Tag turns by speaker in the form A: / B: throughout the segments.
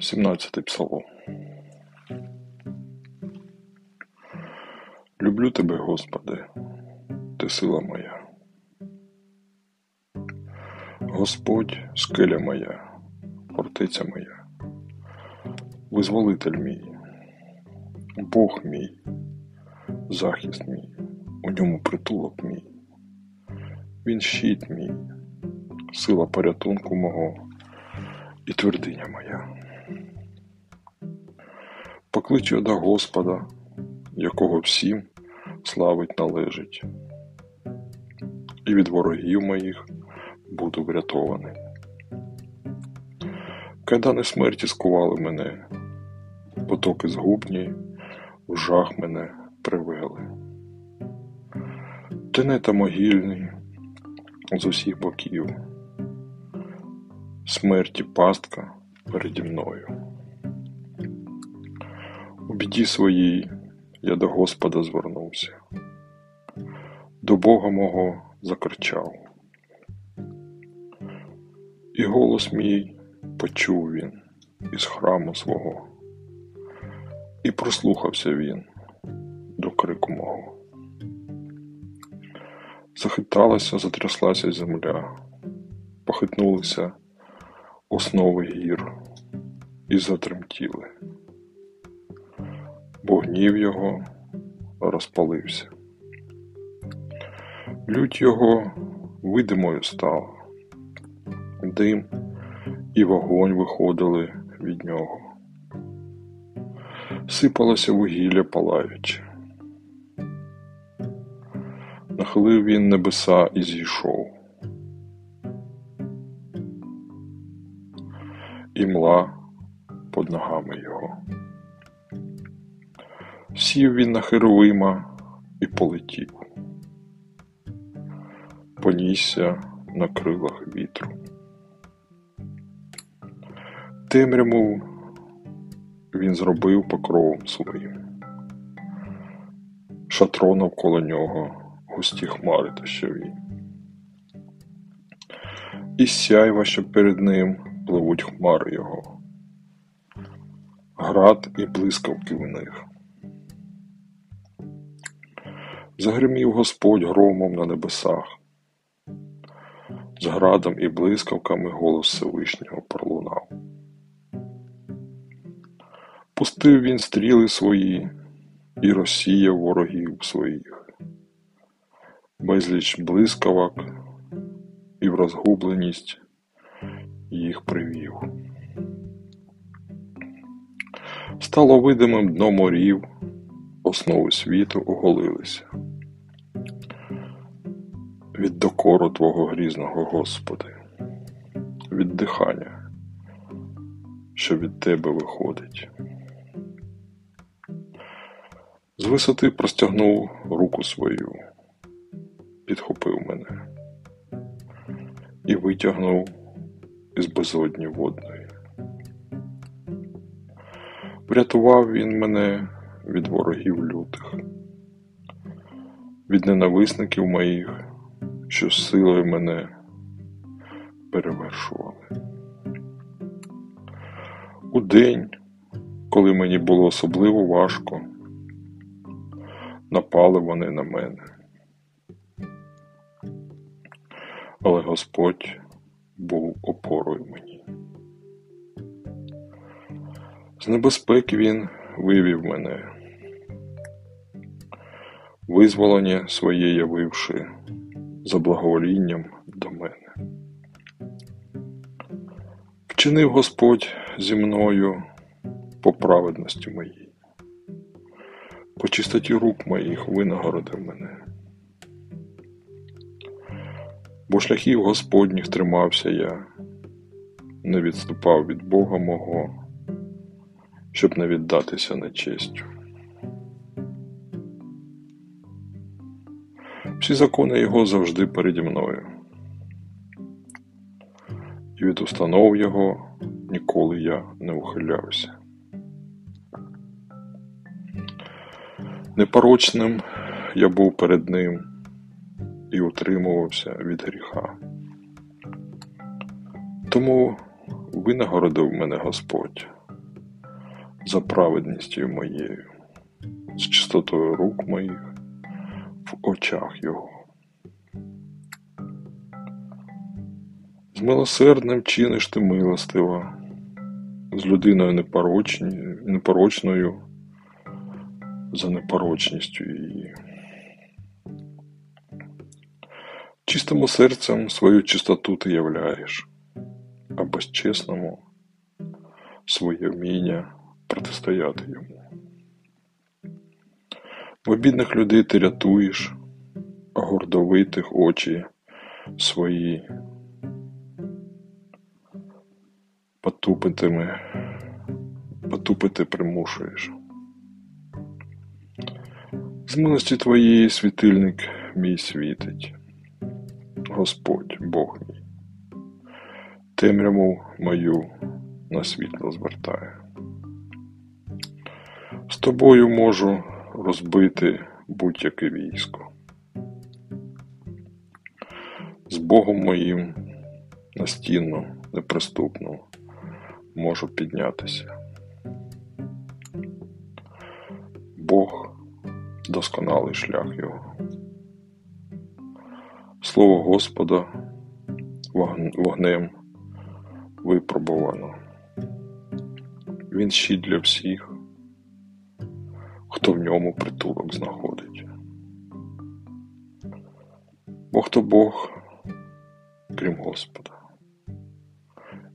A: 17 псалом. Люблю тебе, Господи, ти сила моя. Господь скеля моя, фортеця моя, визволитель мій, Бог мій, захист мій, у ньому притулок мій, Він щит мій, сила порятунку мого і твердиня моя. Покличу до Господа, якого всім славить належить, і від ворогів моїх буду врятований. Кайдани смерті скували мене, потоки згубні в жах мене привели. Тенета могильний з усіх боків, смерті пастка переді мною. Біді своїй я до Господа звернувся, до Бога мого закричав. І голос мій почув він із храму свого, і прослухався він до крику мого. Захиталася, затряслася земля, похитнулися основи гір і затремтіли бо гнів його розпалився. Лють його видимою стала, дим і вогонь виходили від нього. Сипалося вугілля палаюче. Нахилив він небеса і зійшов. І мла під ногами його. Сів він на Херовима і полетів, понісся на крилах вітру. Темряву він зробив покровом своїм, шатро навколо нього густі хмари та щаві. І сяйва, що перед ним пливуть хмари його, град і блискавки в них. Загримів Господь громом на небесах, з градом і блискавками голос Всевишнього пролунав. Пустив він стріли свої і розсіяв ворогів своїх, безліч блискавок і в розгубленість їх привів. Стало видимим дно морів, основи світу оголилися від докору Твого грізного, Господи, від дихання, що від Тебе виходить. З висоти простягнув руку свою, підхопив мене і витягнув із безодні водної. Врятував він мене від ворогів лютих, від ненависників моїх що силою мене перевершували. У день, коли мені було особливо важко, напали вони на мене. Але Господь був опорою мені. З небезпеки Він вивів мене, визволення своє явивши за благоволінням до мене. Вчинив Господь зі мною по праведності моїй, по чистоті рук моїх винагородив мене. Бо шляхів Господніх тримався я, не відступав від Бога мого, щоб не віддатися нечестю. Всі закони Його завжди переді мною, і від установ Його ніколи я не ухилявся. Непорочним я був перед Ним і утримувався від гріха. Тому винагородив мене Господь за праведністю моєю, з чистотою рук моїх очах Його. З милосердним чиниш ти милостива, з людиною непорочною за непорочністю її. Чистому серцем свою чистоту ти являєш, а безчесному своє вміння протистояти йому. В обідних людей ти рятуєш, гордовитих очі свої потупитими, потупити примушуєш. З милості твоєї світильник мій світить, Господь Бог мій, темряву мою на світло звертає. З тобою можу розбити будь-яке військо. З Богом моїм настінно, неприступно можу піднятися. Бог досконалий шлях його. Слово Господа вогнем випробовано. Він щит для всіх, хто в ньому притулок знаходить. Бо хто Бог, крім Господа,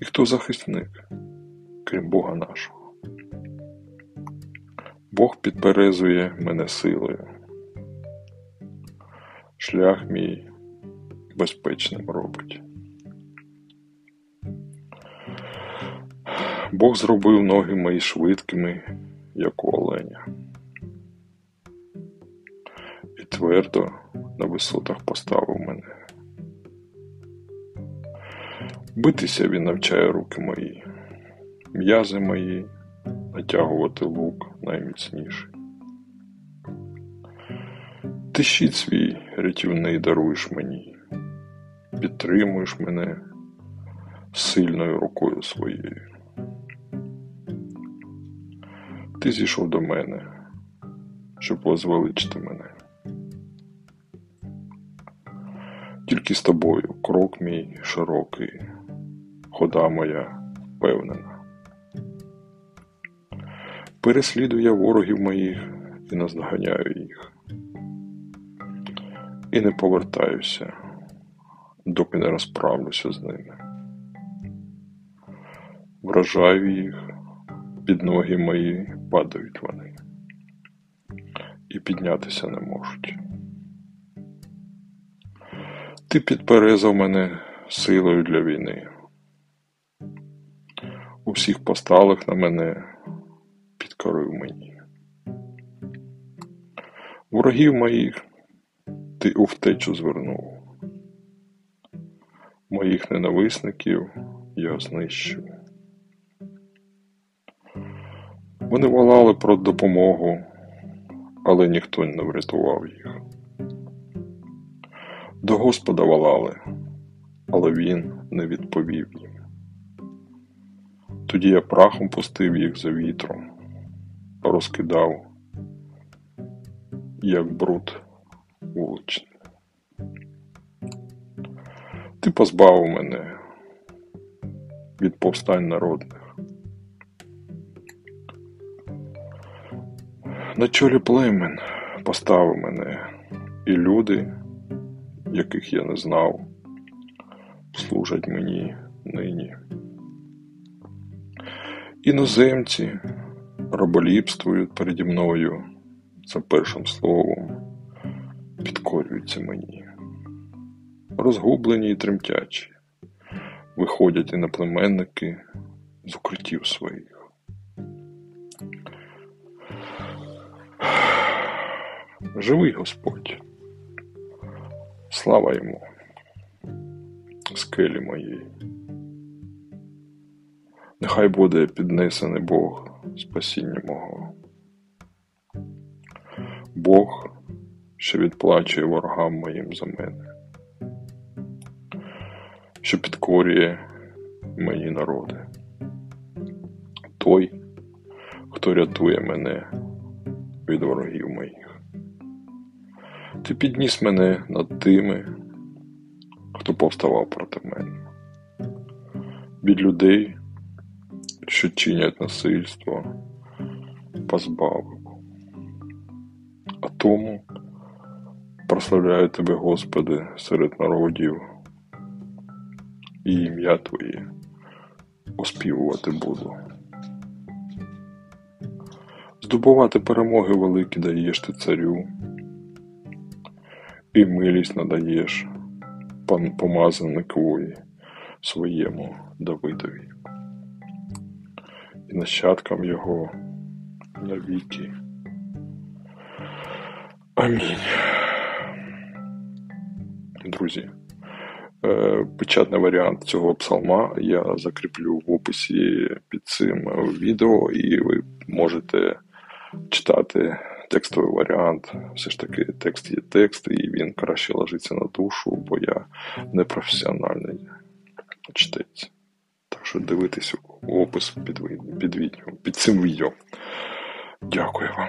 A: і хто захисник, крім Бога нашого. Бог підперезує мене силою, шлях мій безпечним робить. Бог зробив ноги мої швидкими, як у оленя, твердо на висотах поставив мене. Битися він навчає руки мої, м'язи мої, натягувати лук найміцніший. Ти щит свій рятівний даруєш мені, підтримуєш мене сильною рукою своєю. Ти зійшов до мене, щоб возвеличити мене. Тільки з тобою крок мій широкий, хода моя впевнена. Переслідую я ворогів моїх і наздоганяю їх, і не повертаюся, доки не розправлюся з ними. Вражаю їх, під ноги мої падають вони, і піднятися не можуть. Ти підперезав мене силою для війни. У всіх посталих на мене підкорив мені. Ворогів моїх ти у втечу звернув, моїх ненависників я знищив. Вони волали про допомогу, але ніхто не врятував їх. До Господа волали, але він не відповів їм. Тоді я прахом пустив їх за вітром, розкидав, як бруд вуличний. Ти позбавив мене від повстань народних. На чолі племен поставив мене і люди яких я не знав, служать мені нині. Іноземці роболіпствують переді мною за першим словом, підкорюються мені, розгублені і тремтячі, виходять іноплеменники з укриттів своїх. Живий Господь. Слава йому, скелі моїй. Нехай буде піднесений Бог спасіння мого. Бог, що відплачує ворогам моїм за мене, що підкорює мої народи. Той, хто рятує мене від ворогів моїх. Ти підніс мене над тими, хто повставав проти мене, від людей, що чинять насильство, позбавив. А тому прославляю тебе, Господи, серед народів, і ім'я Твоє оспівувати буду. Здобувати перемоги великі даєш ти царю, і милість надаєш пан помазаникові своєму Давидові і нащадкам його навіки. Амінь. Друзі, е, печатний варіант цього псалма я закріплю в описі під цим відео, і ви можете читати текстовий варіант. Все ж таки, текст є текст, і він краще ложиться на душу, бо я не професіональний читець. Так що дивитись опис під, під відео, під цим відео. Дякую вам.